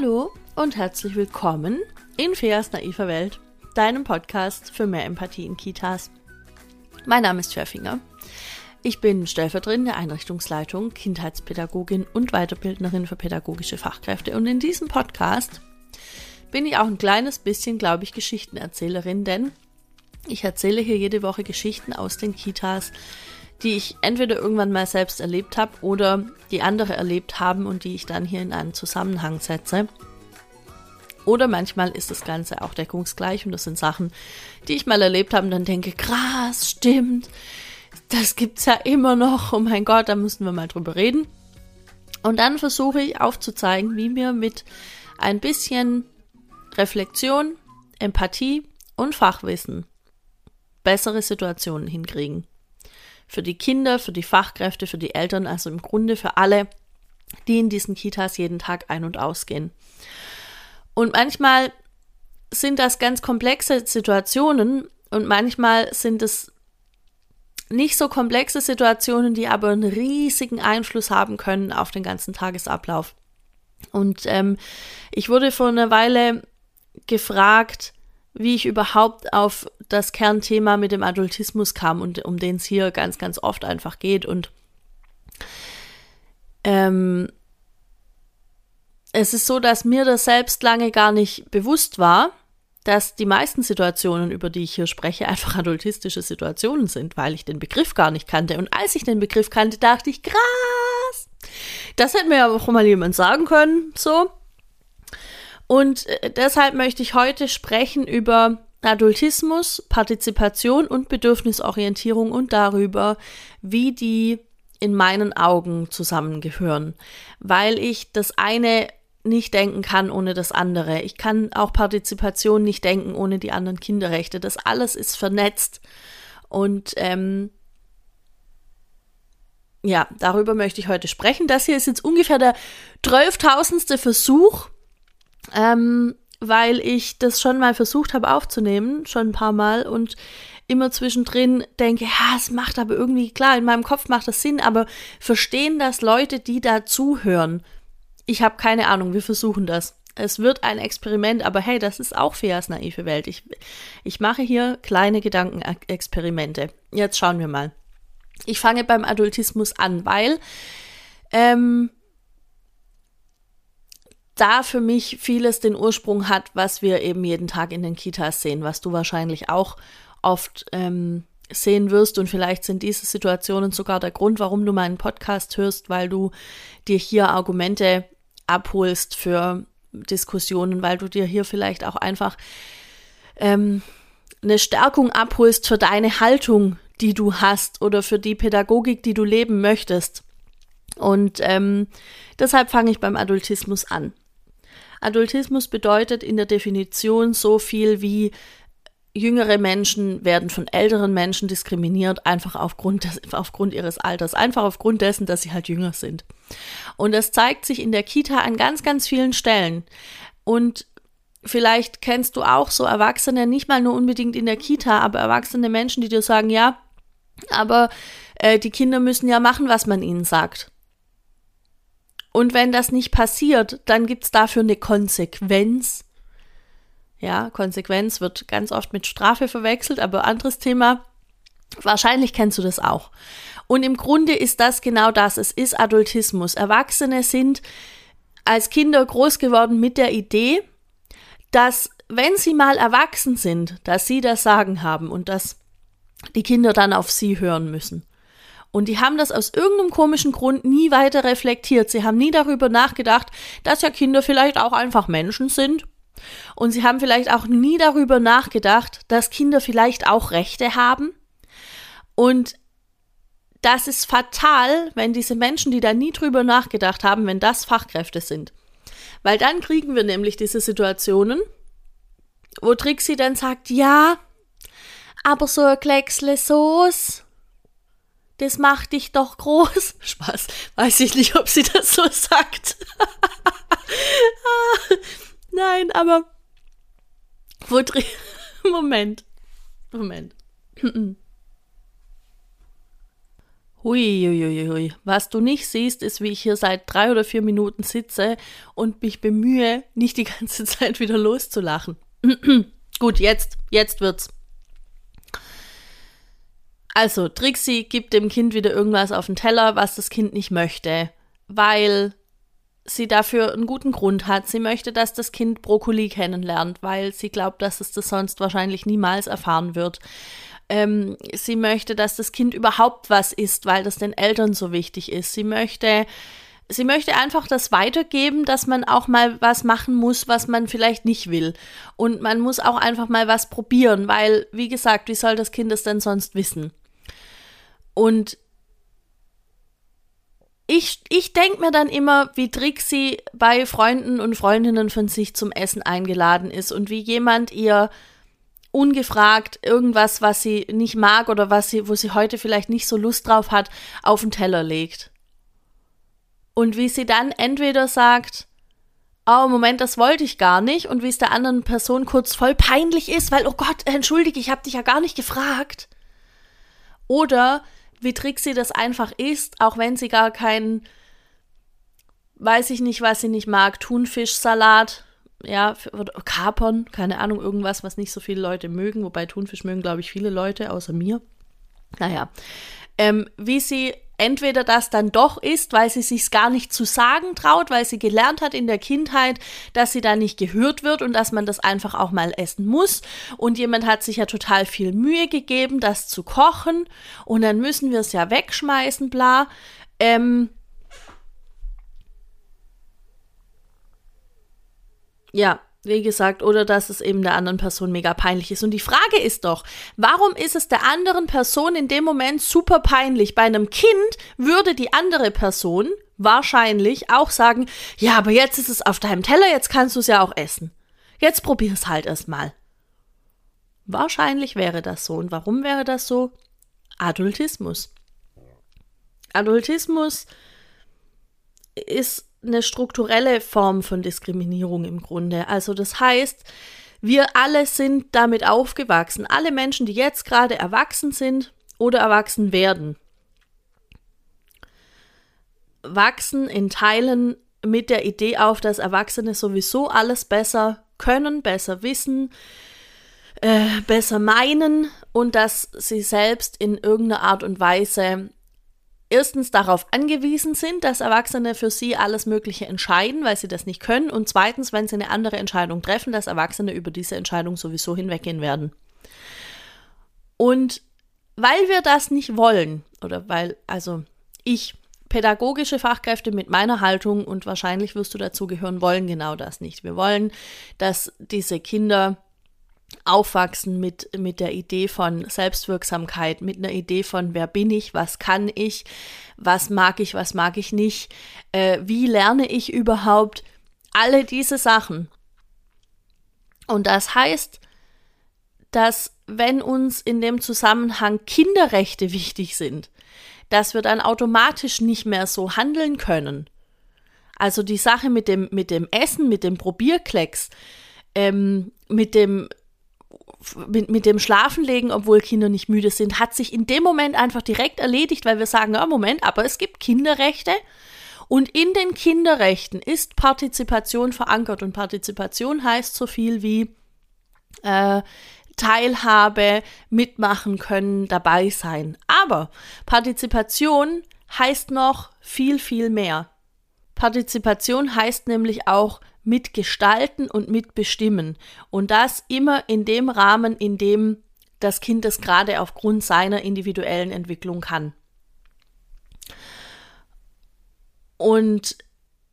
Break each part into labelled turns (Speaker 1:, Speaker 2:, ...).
Speaker 1: Hallo und herzlich willkommen in Feas naiver Welt, deinem Podcast für mehr Empathie in Kitas. Mein Name ist Schwerfinger. Ich bin Stellvertreterin der Einrichtungsleitung, Kindheitspädagogin und Weiterbildnerin für pädagogische Fachkräfte. Und in diesem Podcast bin ich auch ein kleines bisschen, glaube ich, Geschichtenerzählerin, denn ich erzähle hier jede Woche Geschichten aus den Kitas, die ich entweder irgendwann mal selbst erlebt habe oder die andere erlebt haben und die ich dann hier in einen Zusammenhang setze. Oder manchmal ist das Ganze auch deckungsgleich und das sind Sachen, die ich mal erlebt habe und dann denke, krass, stimmt, das gibt's ja immer noch, oh mein Gott, da müssen wir mal drüber reden. Und dann versuche ich aufzuzeigen, wie wir mit ein bisschen Reflexion, Empathie und Fachwissen bessere Situationen hinkriegen für die Kinder, für die Fachkräfte, für die Eltern, also im Grunde für alle, die in diesen Kitas jeden Tag ein- und ausgehen. Und manchmal sind das ganz komplexe Situationen und manchmal sind es nicht so komplexe Situationen, die aber einen riesigen Einfluss haben können auf den ganzen Tagesablauf. Und ähm, ich wurde vor einer Weile gefragt, wie ich überhaupt auf das Kernthema mit dem Adultismus kam und um den es hier ganz, ganz oft einfach geht. Und ähm, es ist so, dass mir das selbst lange gar nicht bewusst war, dass die meisten Situationen, über die ich hier spreche, einfach adultistische Situationen sind, weil ich den Begriff gar nicht kannte. Und als ich den Begriff kannte, dachte ich, krass, das hätte mir ja auch mal jemand sagen können, so. Und äh, deshalb möchte ich heute sprechen über Adultismus, Partizipation und Bedürfnisorientierung und darüber, wie die in meinen Augen zusammengehören, weil ich das eine nicht denken kann ohne das andere. Ich kann auch Partizipation nicht denken ohne die anderen Kinderrechte. Das alles ist vernetzt und ähm, ja, darüber möchte ich heute sprechen. Das hier ist jetzt ungefähr der zwölftausendste Versuch, ähm, weil ich das schon mal versucht habe aufzunehmen, schon ein paar Mal und immer zwischendrin denke, ja, es macht aber irgendwie, klar, in meinem Kopf macht das Sinn, aber verstehen das Leute, die da zuhören? Ich habe keine Ahnung, wir versuchen das. Es wird ein Experiment, aber hey, das ist auch Feas naive Welt. Ich, ich mache hier kleine Gedankenexperimente. Jetzt schauen wir mal. Ich fange beim Adultismus an, weil ähm, da für mich vieles den Ursprung hat, was wir eben jeden Tag in den Kitas sehen, was du wahrscheinlich auch oft ähm, sehen wirst. Und vielleicht sind diese Situationen sogar der Grund, warum du meinen Podcast hörst, weil du dir hier Argumente abholst für Diskussionen, weil du dir hier vielleicht auch einfach ähm, eine Stärkung abholst für deine Haltung, die du hast oder für die Pädagogik, die du leben möchtest. Und ähm, deshalb fange ich beim Adultismus an. Adultismus bedeutet in der Definition so viel wie jüngere Menschen werden von älteren Menschen diskriminiert, einfach aufgrund, des, aufgrund ihres Alters, einfach aufgrund dessen, dass sie halt jünger sind. Und das zeigt sich in der Kita an ganz, ganz vielen Stellen. Und vielleicht kennst du auch so Erwachsene, nicht mal nur unbedingt in der Kita, aber erwachsene Menschen, die dir sagen, ja, aber äh, die Kinder müssen ja machen, was man ihnen sagt. Und wenn das nicht passiert, dann gibt es dafür eine Konsequenz. Ja, Konsequenz wird ganz oft mit Strafe verwechselt, aber anderes Thema. Wahrscheinlich kennst du das auch. Und im Grunde ist das genau das. Es ist Adultismus. Erwachsene sind als Kinder groß geworden mit der Idee, dass wenn sie mal erwachsen sind, dass sie das Sagen haben und dass die Kinder dann auf sie hören müssen. Und die haben das aus irgendeinem komischen Grund nie weiter reflektiert. Sie haben nie darüber nachgedacht, dass ja Kinder vielleicht auch einfach Menschen sind. Und sie haben vielleicht auch nie darüber nachgedacht, dass Kinder vielleicht auch Rechte haben. Und das ist fatal, wenn diese Menschen, die da nie drüber nachgedacht haben, wenn das Fachkräfte sind. Weil dann kriegen wir nämlich diese Situationen, wo Trixie dann sagt, ja, aber so ein Klecksle Soße das macht dich doch groß. Spaß. Weiß ich nicht, ob sie das so sagt. Nein, aber wo drin. Moment. Moment. Huiuiuiui. Was du nicht siehst, ist, wie ich hier seit drei oder vier Minuten sitze und mich bemühe, nicht die ganze Zeit wieder loszulachen. Gut, jetzt, jetzt wird's. Also, Trixie gibt dem Kind wieder irgendwas auf den Teller, was das Kind nicht möchte, weil sie dafür einen guten Grund hat. Sie möchte, dass das Kind Brokkoli kennenlernt, weil sie glaubt, dass es das sonst wahrscheinlich niemals erfahren wird. Ähm, sie möchte, dass das Kind überhaupt was isst, weil das den Eltern so wichtig ist. Sie möchte, sie möchte einfach das weitergeben, dass man auch mal was machen muss, was man vielleicht nicht will. Und man muss auch einfach mal was probieren, weil, wie gesagt, wie soll das Kind es denn sonst wissen? Und ich, ich denke mir dann immer, wie Trixie bei Freunden und Freundinnen von sich zum Essen eingeladen ist und wie jemand ihr ungefragt irgendwas, was sie nicht mag oder was sie, wo sie heute vielleicht nicht so Lust drauf hat, auf den Teller legt. Und wie sie dann entweder sagt, oh Moment, das wollte ich gar nicht, und wie es der anderen Person kurz voll peinlich ist, weil, oh Gott, entschuldige, ich habe dich ja gar nicht gefragt. Oder wie Trixie das einfach isst, auch wenn sie gar keinen, weiß ich nicht, was sie nicht mag, Thunfischsalat, ja, oder Kapern, keine Ahnung, irgendwas, was nicht so viele Leute mögen, wobei Thunfisch mögen, glaube ich, viele Leute, außer mir. Naja, ähm, wie sie entweder das dann doch ist, weil sie sich's gar nicht zu sagen traut, weil sie gelernt hat in der Kindheit, dass sie da nicht gehört wird und dass man das einfach auch mal essen muss. Und jemand hat sich ja total viel Mühe gegeben, das zu kochen und dann müssen wir es ja wegschmeißen, bla. Ähm, ja, wie gesagt, oder dass es eben der anderen Person mega peinlich ist. Und die Frage ist doch, warum ist es der anderen Person in dem Moment super peinlich? Bei einem Kind würde die andere Person wahrscheinlich auch sagen, ja, aber jetzt ist es auf deinem Teller, jetzt kannst du es ja auch essen. Jetzt probier es halt erstmal. Wahrscheinlich wäre das so. Und warum wäre das so? Adultismus. Adultismus ist eine strukturelle Form von Diskriminierung im Grunde. Also das heißt, wir alle sind damit aufgewachsen. Alle Menschen, die jetzt gerade erwachsen sind oder erwachsen werden, wachsen in Teilen mit der Idee auf, dass Erwachsene sowieso alles besser können, besser wissen, äh, besser meinen und dass sie selbst in irgendeiner Art und Weise erstens darauf angewiesen sind, dass Erwachsene für sie alles Mögliche entscheiden, weil sie das nicht können. Und zweitens, wenn sie eine andere Entscheidung treffen, dass Erwachsene über diese Entscheidung sowieso hinweggehen werden. Und weil wir das nicht wollen, oder weil, also ich, pädagogische Fachkräfte mit meiner Haltung und wahrscheinlich wirst du dazu gehören, wollen genau das nicht. Wir wollen, dass diese Kinder aufwachsen mit, mit der Idee von Selbstwirksamkeit, mit einer Idee von, wer bin ich, was kann ich, was mag ich, was mag ich nicht, äh, wie lerne ich überhaupt, alle diese Sachen. Und das heißt, dass wenn uns in dem Zusammenhang Kinderrechte wichtig sind, dass wir dann automatisch nicht mehr so handeln können. Also die Sache mit dem, mit dem Essen, mit dem Probierklecks, ähm, mit dem mit, mit dem Schlafenlegen, obwohl Kinder nicht müde sind, hat sich in dem Moment einfach direkt erledigt, weil wir sagen, ja, Moment, aber es gibt Kinderrechte. Und in den Kinderrechten ist Partizipation verankert. Und Partizipation heißt so viel wie äh, Teilhabe, mitmachen können, dabei sein. Aber Partizipation heißt noch viel, viel mehr. Partizipation heißt nämlich auch mitgestalten und mitbestimmen. Und das immer in dem Rahmen, in dem das Kind es gerade aufgrund seiner individuellen Entwicklung kann. Und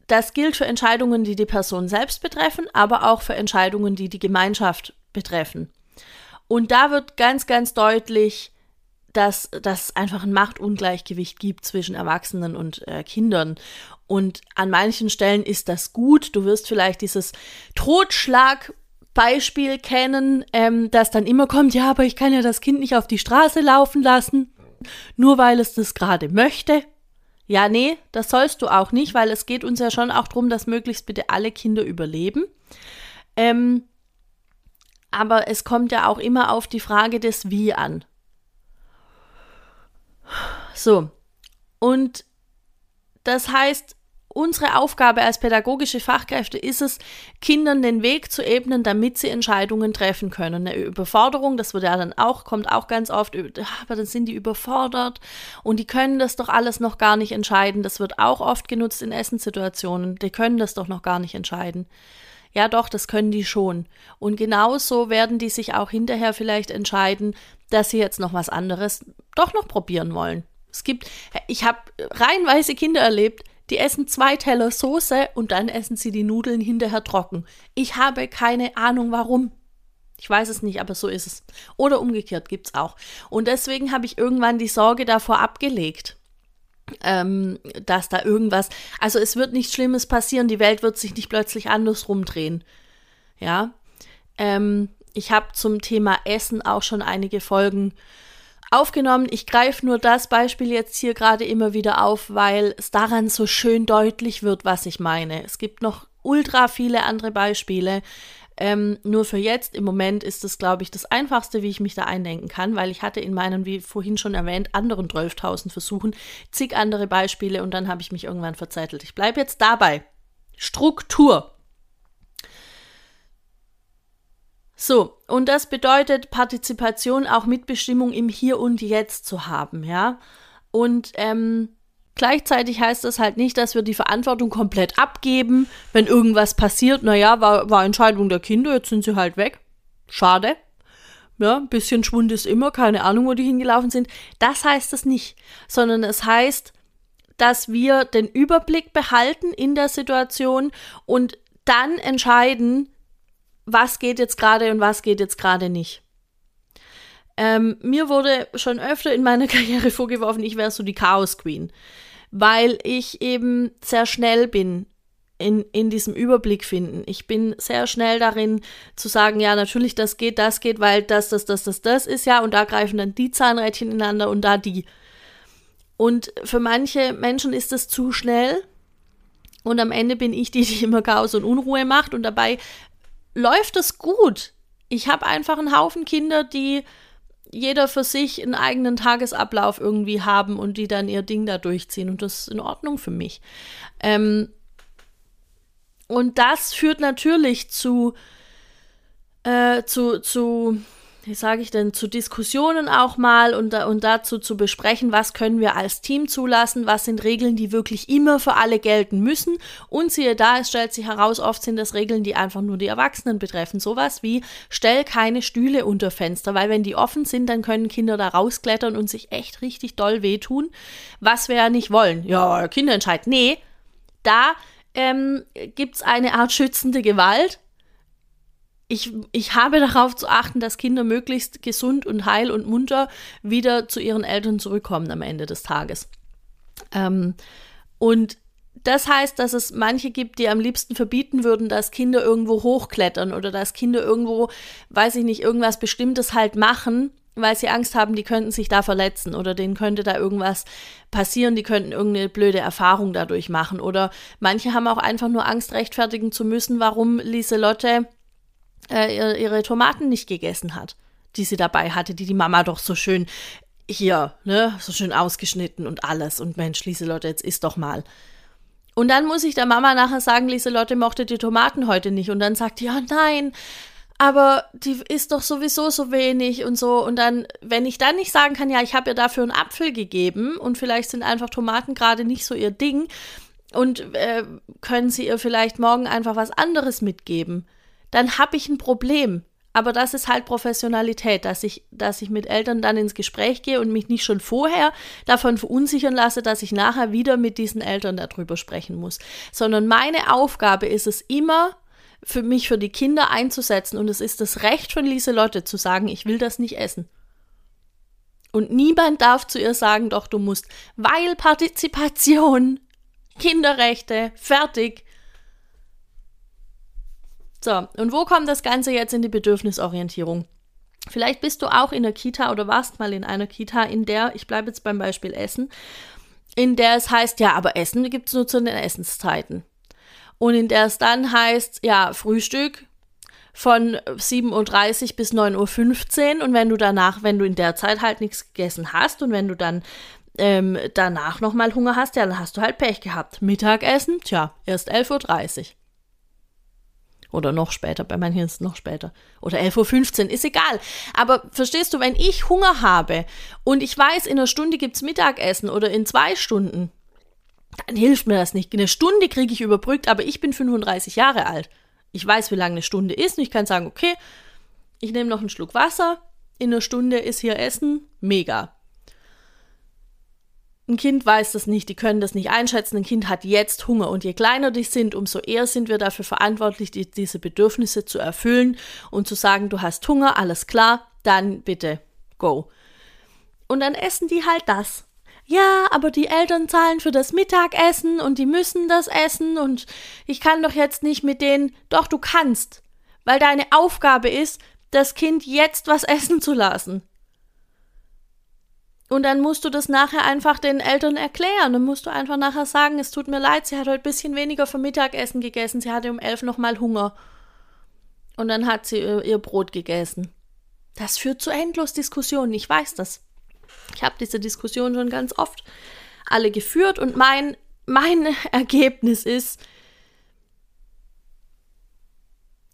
Speaker 1: das gilt für Entscheidungen, die die Person selbst betreffen, aber auch für Entscheidungen, die die Gemeinschaft betreffen. Und da wird ganz, ganz deutlich, dass, dass es einfach ein Machtungleichgewicht gibt zwischen Erwachsenen und äh, Kindern. Und an manchen Stellen ist das gut. Du wirst vielleicht dieses Totschlagbeispiel kennen, ähm, das dann immer kommt, ja, aber ich kann ja das Kind nicht auf die Straße laufen lassen, nur weil es das gerade möchte. Ja, nee, das sollst du auch nicht, weil es geht uns ja schon auch darum, dass möglichst bitte alle Kinder überleben. Ähm, aber es kommt ja auch immer auf die Frage des Wie an. So, Und das heißt, unsere Aufgabe als pädagogische Fachkräfte ist es, Kindern den Weg zu ebnen, damit sie Entscheidungen treffen können. Eine Überforderung, das wird ja dann auch, kommt auch ganz oft, aber dann sind die überfordert und die können das doch alles noch gar nicht entscheiden. Das wird auch oft genutzt in Essenssituationen. Die können das doch noch gar nicht entscheiden. Ja, doch, das können die schon. Und genauso werden die sich auch hinterher vielleicht entscheiden, dass sie jetzt noch was anderes doch noch probieren wollen. Es gibt, ich habe reihenweise Kinder erlebt, die essen zwei Teller Soße und dann essen sie die Nudeln hinterher trocken. Ich habe keine Ahnung warum. Ich weiß es nicht, aber so ist es. Oder umgekehrt gibt es auch. Und deswegen habe ich irgendwann die Sorge davor abgelegt, ähm, dass da irgendwas. Also es wird nichts Schlimmes passieren, die Welt wird sich nicht plötzlich andersrum drehen. Ja. Ähm, ich habe zum Thema Essen auch schon einige Folgen aufgenommen. Ich greife nur das Beispiel jetzt hier gerade immer wieder auf, weil es daran so schön deutlich wird, was ich meine. Es gibt noch ultra viele andere Beispiele. Ähm, nur für jetzt, im Moment ist es, glaube ich, das Einfachste, wie ich mich da eindenken kann, weil ich hatte in meinen, wie vorhin schon erwähnt, anderen 12.000 Versuchen zig andere Beispiele und dann habe ich mich irgendwann verzettelt. Ich bleibe jetzt dabei. Struktur. So, und das bedeutet Partizipation auch Mitbestimmung im Hier und Jetzt zu haben, ja. Und ähm, gleichzeitig heißt das halt nicht, dass wir die Verantwortung komplett abgeben, wenn irgendwas passiert. Naja, war, war Entscheidung der Kinder, jetzt sind sie halt weg. Schade. Ja, ein bisschen Schwund ist immer, keine Ahnung, wo die hingelaufen sind. Das heißt es nicht, sondern es heißt, dass wir den Überblick behalten in der Situation und dann entscheiden, was geht jetzt gerade und was geht jetzt gerade nicht. Ähm, mir wurde schon öfter in meiner Karriere vorgeworfen, ich wäre so die Chaos Queen, weil ich eben sehr schnell bin in, in diesem Überblick finden. Ich bin sehr schnell darin zu sagen, ja, natürlich, das geht, das geht, weil das, das, das, das, das ist ja, und da greifen dann die Zahnrädchen ineinander und da die. Und für manche Menschen ist das zu schnell. Und am Ende bin ich die, die immer Chaos und Unruhe macht. Und dabei läuft es gut. Ich habe einfach einen Haufen Kinder, die jeder für sich einen eigenen Tagesablauf irgendwie haben und die dann ihr Ding da durchziehen. Und das ist in Ordnung für mich. Ähm, und das führt natürlich zu, äh, zu, zu wie sage ich denn, zu Diskussionen auch mal und, und dazu zu besprechen, was können wir als Team zulassen, was sind Regeln, die wirklich immer für alle gelten müssen. Und siehe da, es stellt sich heraus, oft sind das Regeln, die einfach nur die Erwachsenen betreffen. Sowas wie, stell keine Stühle unter Fenster, weil wenn die offen sind, dann können Kinder da rausklettern und sich echt richtig doll wehtun, was wir ja nicht wollen. Ja, Kinderentscheid. Nee, da ähm, gibt es eine Art schützende Gewalt ich, ich habe darauf zu achten, dass Kinder möglichst gesund und heil und munter wieder zu ihren Eltern zurückkommen am Ende des Tages. Ähm, und das heißt, dass es manche gibt, die am liebsten verbieten würden, dass Kinder irgendwo hochklettern oder dass Kinder irgendwo, weiß ich nicht, irgendwas Bestimmtes halt machen, weil sie Angst haben, die könnten sich da verletzen oder denen könnte da irgendwas passieren, die könnten irgendeine blöde Erfahrung dadurch machen. Oder manche haben auch einfach nur Angst, rechtfertigen zu müssen, warum Lieselotte äh, ihre Tomaten nicht gegessen hat, die sie dabei hatte, die die Mama doch so schön hier, ne, so schön ausgeschnitten und alles. Und Mensch, Lieselotte, jetzt isst doch mal. Und dann muss ich der Mama nachher sagen, Lieselotte mochte die Tomaten heute nicht. Und dann sagt die, ja, nein, aber die isst doch sowieso so wenig und so. Und dann, wenn ich dann nicht sagen kann, ja, ich habe ihr dafür einen Apfel gegeben und vielleicht sind einfach Tomaten gerade nicht so ihr Ding und äh, können sie ihr vielleicht morgen einfach was anderes mitgeben, dann habe ich ein Problem. Aber das ist halt Professionalität, dass ich, dass ich mit Eltern dann ins Gespräch gehe und mich nicht schon vorher davon verunsichern lasse, dass ich nachher wieder mit diesen Eltern darüber sprechen muss. Sondern meine Aufgabe ist es immer, für mich für die Kinder einzusetzen und es ist das Recht von Lieselotte zu sagen, ich will das nicht essen. Und niemand darf zu ihr sagen, doch du musst, weil Partizipation, Kinderrechte, fertig. So, und wo kommt das Ganze jetzt in die Bedürfnisorientierung? Vielleicht bist du auch in der Kita oder warst mal in einer Kita, in der, ich bleibe jetzt beim Beispiel Essen, in der es heißt, ja, aber Essen gibt es nur zu den Essenszeiten. Und in der es dann heißt, ja, Frühstück von 7.30 Uhr bis 9.15 Uhr und wenn du danach, wenn du in der Zeit halt nichts gegessen hast und wenn du dann ähm, danach nochmal Hunger hast, ja, dann hast du halt Pech gehabt. Mittagessen, tja, erst 11.30 Uhr. Oder noch später, bei manchen ist es noch später. Oder 11.15 Uhr, ist egal. Aber verstehst du, wenn ich Hunger habe und ich weiß, in einer Stunde gibt es Mittagessen oder in zwei Stunden, dann hilft mir das nicht. Eine Stunde kriege ich überbrückt, aber ich bin 35 Jahre alt. Ich weiß, wie lange eine Stunde ist und ich kann sagen, okay, ich nehme noch einen Schluck Wasser, in einer Stunde ist hier Essen, mega. Ein Kind weiß das nicht, die können das nicht einschätzen. Ein Kind hat jetzt Hunger und je kleiner die sind, umso eher sind wir dafür verantwortlich, die, diese Bedürfnisse zu erfüllen und zu sagen, du hast Hunger, alles klar, dann bitte go. Und dann essen die halt das. Ja, aber die Eltern zahlen für das Mittagessen und die müssen das essen und ich kann doch jetzt nicht mit denen. Doch, du kannst, weil deine Aufgabe ist, das Kind jetzt was essen zu lassen. Und dann musst du das nachher einfach den Eltern erklären. Dann musst du einfach nachher sagen, es tut mir leid, sie hat heute ein bisschen weniger für Mittagessen gegessen, sie hatte um elf nochmal Hunger. Und dann hat sie ihr Brot gegessen. Das führt zu endlos Diskussionen, ich weiß das. Ich habe diese Diskussion schon ganz oft alle geführt und mein, mein Ergebnis ist,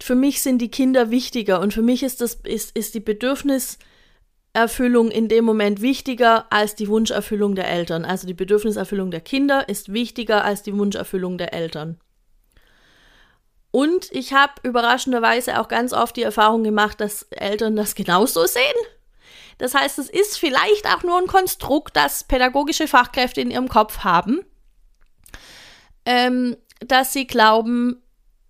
Speaker 1: für mich sind die Kinder wichtiger und für mich ist das ist, ist die Bedürfnis Erfüllung in dem Moment wichtiger als die Wunscherfüllung der Eltern. Also die Bedürfniserfüllung der Kinder ist wichtiger als die Wunscherfüllung der Eltern. Und ich habe überraschenderweise auch ganz oft die Erfahrung gemacht, dass Eltern das genauso sehen. Das heißt, es ist vielleicht auch nur ein Konstrukt, das pädagogische Fachkräfte in ihrem Kopf haben, ähm, dass sie glauben,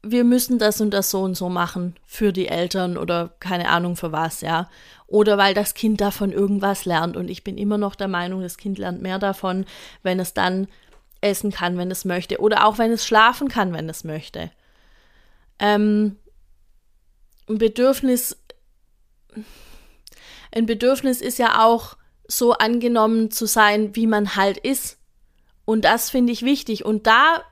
Speaker 1: wir müssen das und das so und so machen für die Eltern oder keine Ahnung für was, ja oder weil das Kind davon irgendwas lernt. Und ich bin immer noch der Meinung, das Kind lernt mehr davon, wenn es dann essen kann, wenn es möchte. Oder auch wenn es schlafen kann, wenn es möchte. Ähm, ein Bedürfnis, ein Bedürfnis ist ja auch so angenommen zu sein, wie man halt ist. Und das finde ich wichtig. Und da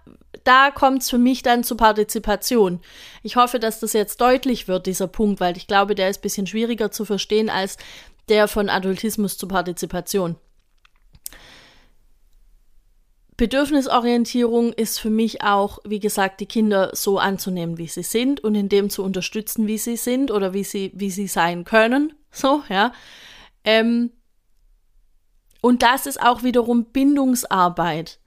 Speaker 1: da kommt es für mich dann zur Partizipation. Ich hoffe, dass das jetzt deutlich wird, dieser Punkt, weil ich glaube, der ist ein bisschen schwieriger zu verstehen als der von Adultismus zur Partizipation. Bedürfnisorientierung ist für mich auch, wie gesagt, die Kinder so anzunehmen, wie sie sind und in dem zu unterstützen, wie sie sind oder wie sie, wie sie sein können. So, ja. Ähm, und das ist auch wiederum Bindungsarbeit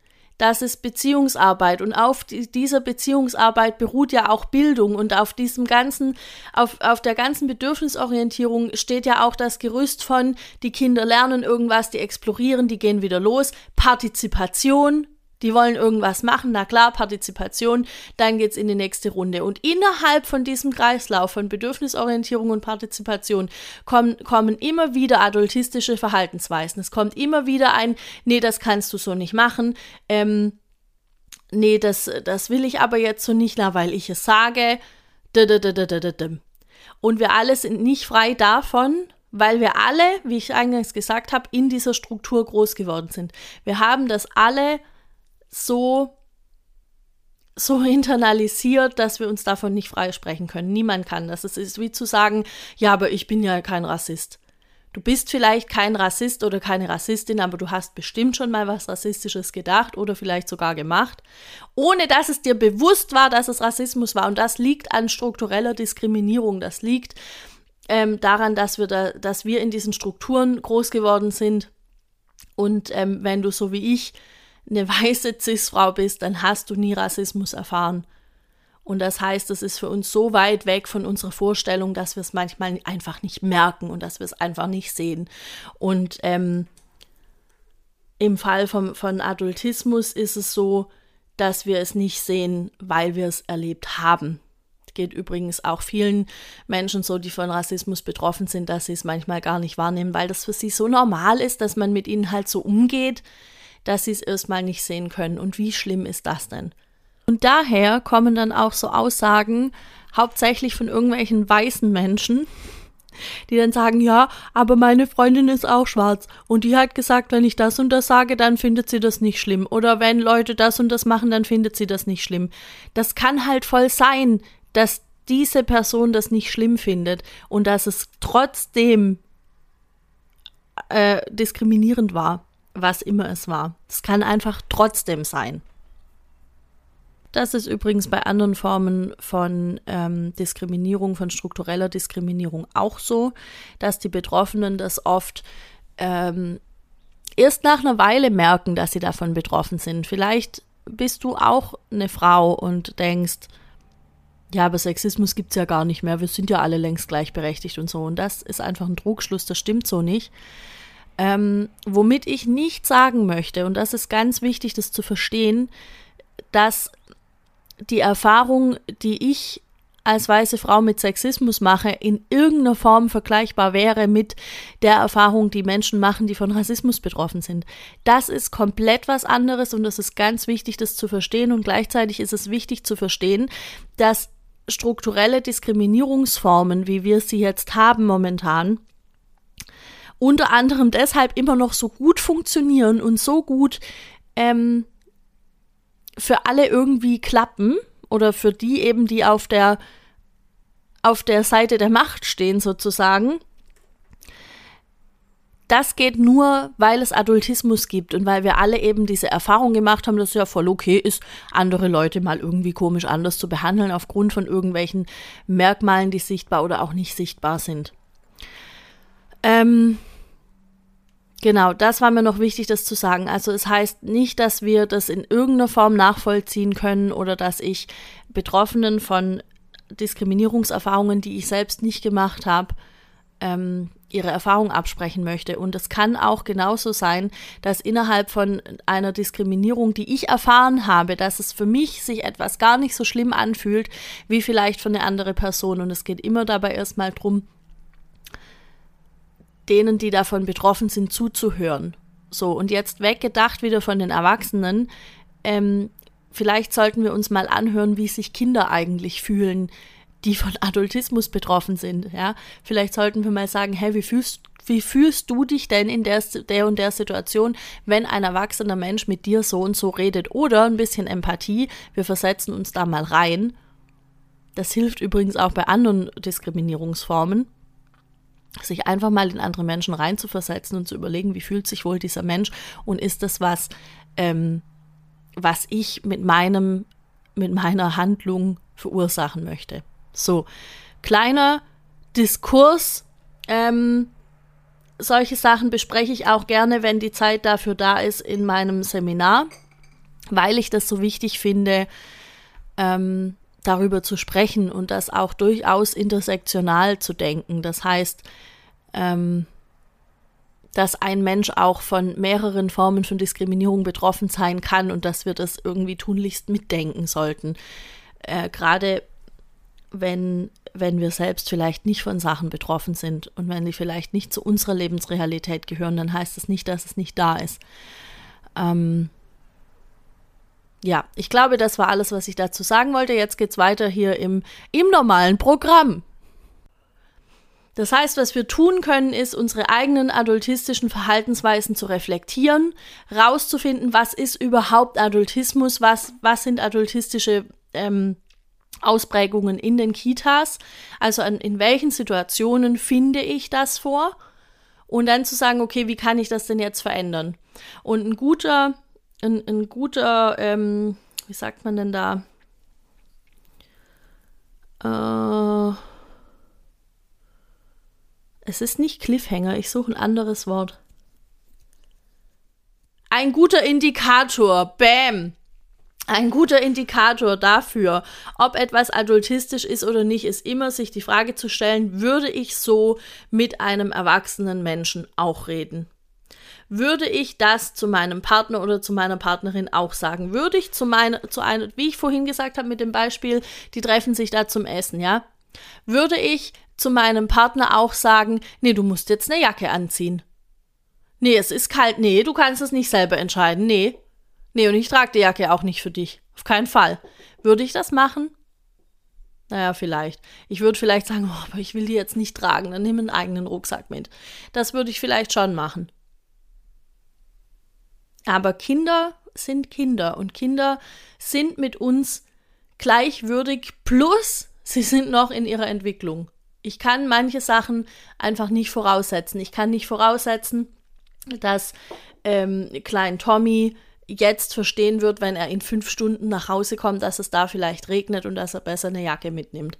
Speaker 1: das ist Beziehungsarbeit und auf die, dieser Beziehungsarbeit beruht ja auch Bildung und auf diesem ganzen, auf, auf der ganzen Bedürfnisorientierung steht ja auch das Gerüst von, die Kinder lernen irgendwas, die explorieren, die gehen wieder los, Partizipation, die wollen irgendwas machen, na klar, Partizipation, dann geht's in die nächste Runde. Und innerhalb von diesem Kreislauf von Bedürfnisorientierung und Partizipation kommen, kommen immer wieder adultistische Verhaltensweisen. Es kommt immer wieder ein, nee, das kannst du so nicht machen, ähm, nee, das, das will ich aber jetzt so nicht, na, weil ich es sage. Und wir alle sind nicht frei davon, weil wir alle, wie ich eingangs gesagt habe, in dieser Struktur groß geworden sind. Wir haben das alle so so internalisiert, dass wir uns davon nicht freisprechen können. Niemand kann das. Es ist wie zu sagen, ja, aber ich bin ja kein Rassist. Du bist vielleicht kein Rassist oder keine Rassistin, aber du hast bestimmt schon mal was Rassistisches gedacht oder vielleicht sogar gemacht, ohne dass es dir bewusst war, dass es Rassismus war. Und das liegt an struktureller Diskriminierung. Das liegt ähm, daran, dass wir, da, dass wir in diesen Strukturen groß geworden sind. Und ähm, wenn du so wie ich eine weiße Cis-Frau bist, dann hast du nie Rassismus erfahren. Und das heißt, es ist für uns so weit weg von unserer Vorstellung, dass wir es manchmal einfach nicht merken und dass wir es einfach nicht sehen. Und ähm, im Fall vom, von Adultismus ist es so, dass wir es nicht sehen, weil wir es erlebt haben. Geht übrigens auch vielen Menschen so, die von Rassismus betroffen sind, dass sie es manchmal gar nicht wahrnehmen, weil das für sie so normal ist, dass man mit ihnen halt so umgeht, dass sie es erstmal nicht sehen können. Und wie schlimm ist das denn? Und daher kommen dann auch so Aussagen, hauptsächlich von irgendwelchen weißen Menschen, die dann sagen, ja, aber meine Freundin ist auch schwarz und die hat gesagt, wenn ich das und das sage, dann findet sie das nicht schlimm. Oder wenn Leute das und das machen, dann findet sie das nicht schlimm. Das kann halt voll sein, dass diese Person das nicht schlimm findet und dass es trotzdem äh, diskriminierend war. Was immer es war. Es kann einfach trotzdem sein. Das ist übrigens bei anderen Formen von ähm, Diskriminierung, von struktureller Diskriminierung auch so, dass die Betroffenen das oft ähm, erst nach einer Weile merken, dass sie davon betroffen sind. Vielleicht bist du auch eine Frau und denkst, ja, aber Sexismus gibt es ja gar nicht mehr, wir sind ja alle längst gleichberechtigt und so. Und das ist einfach ein Trugschluss, das stimmt so nicht. Ähm, womit ich nicht sagen möchte, und das ist ganz wichtig, das zu verstehen, dass die Erfahrung, die ich als weiße Frau mit Sexismus mache, in irgendeiner Form vergleichbar wäre mit der Erfahrung, die Menschen machen, die von Rassismus betroffen sind. Das ist komplett was anderes und es ist ganz wichtig, das zu verstehen und gleichzeitig ist es wichtig zu verstehen, dass strukturelle Diskriminierungsformen, wie wir sie jetzt haben momentan, unter anderem deshalb immer noch so gut funktionieren und so gut ähm, für alle irgendwie klappen oder für die eben, die auf der auf der Seite der Macht stehen sozusagen. Das geht nur, weil es Adultismus gibt und weil wir alle eben diese Erfahrung gemacht haben, dass es ja voll okay ist, andere Leute mal irgendwie komisch anders zu behandeln aufgrund von irgendwelchen Merkmalen, die sichtbar oder auch nicht sichtbar sind. Ähm, Genau, das war mir noch wichtig, das zu sagen. Also es heißt nicht, dass wir das in irgendeiner Form nachvollziehen können oder dass ich Betroffenen von Diskriminierungserfahrungen, die ich selbst nicht gemacht habe, ähm, ihre Erfahrung absprechen möchte. Und es kann auch genauso sein, dass innerhalb von einer Diskriminierung, die ich erfahren habe, dass es für mich sich etwas gar nicht so schlimm anfühlt, wie vielleicht für eine andere Person. Und es geht immer dabei erstmal drum, denen, die davon betroffen sind, zuzuhören. So, und jetzt weggedacht wieder von den Erwachsenen. Ähm, vielleicht sollten wir uns mal anhören, wie sich Kinder eigentlich fühlen, die von Adultismus betroffen sind. Ja, vielleicht sollten wir mal sagen, hey, wie fühlst, wie fühlst du dich denn in der, der und der Situation, wenn ein erwachsener Mensch mit dir so und so redet? Oder ein bisschen Empathie. Wir versetzen uns da mal rein. Das hilft übrigens auch bei anderen Diskriminierungsformen sich einfach mal in andere Menschen reinzuversetzen und zu überlegen, wie fühlt sich wohl dieser Mensch und ist das was, ähm, was ich mit meinem, mit meiner Handlung verursachen möchte. So, kleiner Diskurs, ähm, solche Sachen bespreche ich auch gerne, wenn die Zeit dafür da ist, in meinem Seminar, weil ich das so wichtig finde, ähm, darüber zu sprechen und das auch durchaus intersektional zu denken. Das heißt, ähm, dass ein Mensch auch von mehreren Formen von Diskriminierung betroffen sein kann und dass wir das irgendwie tunlichst mitdenken sollten. Äh, Gerade wenn, wenn wir selbst vielleicht nicht von Sachen betroffen sind und wenn die vielleicht nicht zu unserer Lebensrealität gehören, dann heißt das nicht, dass es nicht da ist. Ähm, ja, ich glaube, das war alles, was ich dazu sagen wollte. Jetzt geht's weiter hier im, im normalen Programm. Das heißt, was wir tun können, ist, unsere eigenen adultistischen Verhaltensweisen zu reflektieren, rauszufinden, was ist überhaupt Adultismus, was, was sind adultistische ähm, Ausprägungen in den Kitas, also an, in welchen Situationen finde ich das vor und dann zu sagen, okay, wie kann ich das denn jetzt verändern? Und ein guter ein, ein guter, ähm, wie sagt man denn da? Äh, es ist nicht Cliffhanger, ich suche ein anderes Wort. Ein guter Indikator, bam! Ein guter Indikator dafür, ob etwas adultistisch ist oder nicht, ist immer sich die Frage zu stellen, würde ich so mit einem erwachsenen Menschen auch reden? Würde ich das zu meinem Partner oder zu meiner Partnerin auch sagen. Würde ich zu meiner, zu einer, wie ich vorhin gesagt habe mit dem Beispiel, die treffen sich da zum Essen, ja? Würde ich zu meinem Partner auch sagen, nee, du musst jetzt eine Jacke anziehen. Nee, es ist kalt. Nee, du kannst es nicht selber entscheiden. Nee. Nee, und ich trage die Jacke auch nicht für dich. Auf keinen Fall. Würde ich das machen? Naja, vielleicht. Ich würde vielleicht sagen, oh, aber ich will die jetzt nicht tragen, dann nimm einen eigenen Rucksack mit. Das würde ich vielleicht schon machen. Aber Kinder sind Kinder und Kinder sind mit uns gleichwürdig plus sie sind noch in ihrer Entwicklung. Ich kann manche Sachen einfach nicht voraussetzen. Ich kann nicht voraussetzen, dass ähm, kleinen Tommy jetzt verstehen wird, wenn er in fünf Stunden nach Hause kommt, dass es da vielleicht regnet und dass er besser eine Jacke mitnimmt.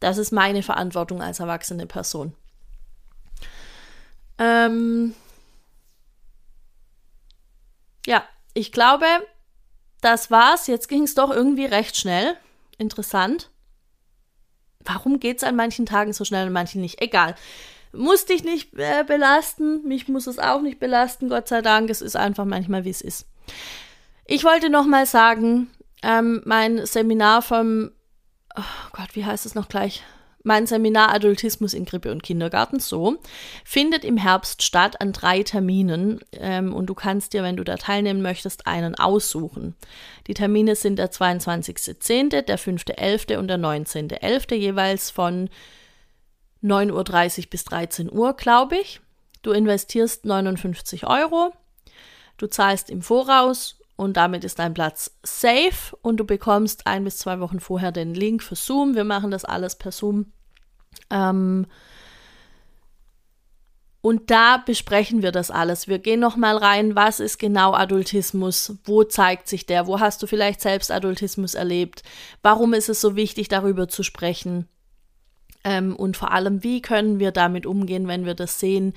Speaker 1: Das ist meine Verantwortung als erwachsene Person. Ähm ja, ich glaube, das war's. Jetzt ging es doch irgendwie recht schnell. Interessant. Warum geht es an manchen Tagen so schnell und manchen nicht? Egal. Muss dich nicht äh, belasten. Mich muss es auch nicht belasten, Gott sei Dank. Es ist einfach manchmal, wie es ist. Ich wollte noch mal sagen, ähm, mein Seminar vom, oh Gott, wie heißt es noch gleich? Mein Seminar Adultismus in Krippe und Kindergarten, so, findet im Herbst statt an drei Terminen ähm, und du kannst dir, wenn du da teilnehmen möchtest, einen aussuchen. Die Termine sind der 22.10., der 5.11. und der 19.11. jeweils von 9.30 Uhr bis 13 Uhr, glaube ich. Du investierst 59 Euro, du zahlst im Voraus und damit ist dein Platz safe und du bekommst ein bis zwei Wochen vorher den Link für Zoom. Wir machen das alles per Zoom. Ähm und da besprechen wir das alles. Wir gehen nochmal rein, was ist genau Adultismus? Wo zeigt sich der? Wo hast du vielleicht selbst Adultismus erlebt? Warum ist es so wichtig, darüber zu sprechen? Ähm, und vor allem, wie können wir damit umgehen, wenn wir das sehen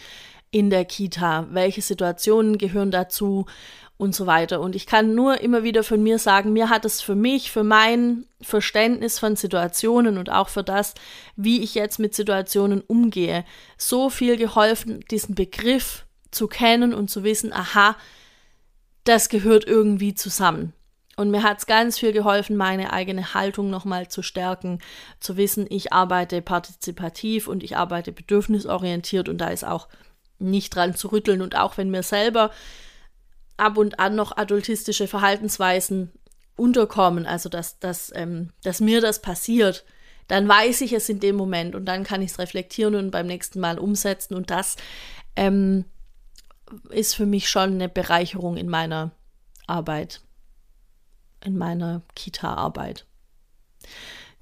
Speaker 1: in der Kita? Welche Situationen gehören dazu? Und so weiter. Und ich kann nur immer wieder von mir sagen, mir hat es für mich, für mein Verständnis von Situationen und auch für das, wie ich jetzt mit Situationen umgehe, so viel geholfen, diesen Begriff zu kennen und zu wissen, aha, das gehört irgendwie zusammen. Und mir hat es ganz viel geholfen, meine eigene Haltung nochmal zu stärken, zu wissen, ich arbeite partizipativ und ich arbeite bedürfnisorientiert und da ist auch nicht dran zu rütteln. Und auch wenn mir selber ab und an noch adultistische Verhaltensweisen unterkommen, also dass, dass, ähm, dass mir das passiert, dann weiß ich es in dem Moment und dann kann ich es reflektieren und beim nächsten Mal umsetzen und das ähm, ist für mich schon eine Bereicherung in meiner Arbeit, in meiner Kita-Arbeit.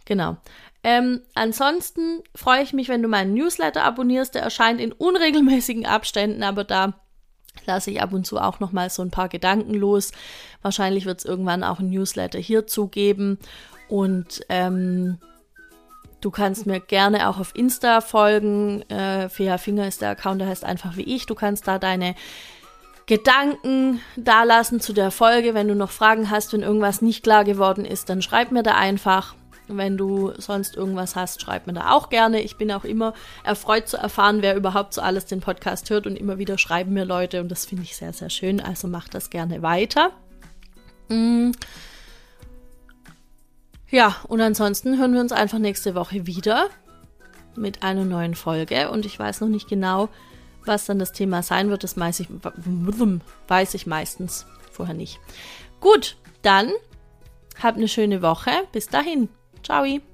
Speaker 1: Genau. Ähm, ansonsten freue ich mich, wenn du meinen Newsletter abonnierst. Der erscheint in unregelmäßigen Abständen, aber da lasse ich ab und zu auch noch mal so ein paar Gedanken los. Wahrscheinlich wird es irgendwann auch ein Newsletter hierzu geben und ähm, Du kannst mir gerne auch auf Insta folgen. Äh, Fea Finger ist der Account, der heißt einfach wie ich. Du kannst da deine Gedanken dalassen zu der Folge. Wenn du noch Fragen hast, wenn irgendwas nicht klar geworden ist, dann schreib mir da einfach. Wenn du sonst irgendwas hast, schreib mir da auch gerne. Ich bin auch immer erfreut zu erfahren, wer überhaupt so alles den Podcast hört und immer wieder schreiben mir Leute und das finde ich sehr, sehr schön. Also mach das gerne weiter. Mm. Ja, und ansonsten hören wir uns einfach nächste Woche wieder mit einer neuen Folge und ich weiß noch nicht genau, was dann das Thema sein wird. Das weiß ich, weiß ich meistens vorher nicht. Gut, dann habt eine schöne Woche. Bis dahin. Tchau e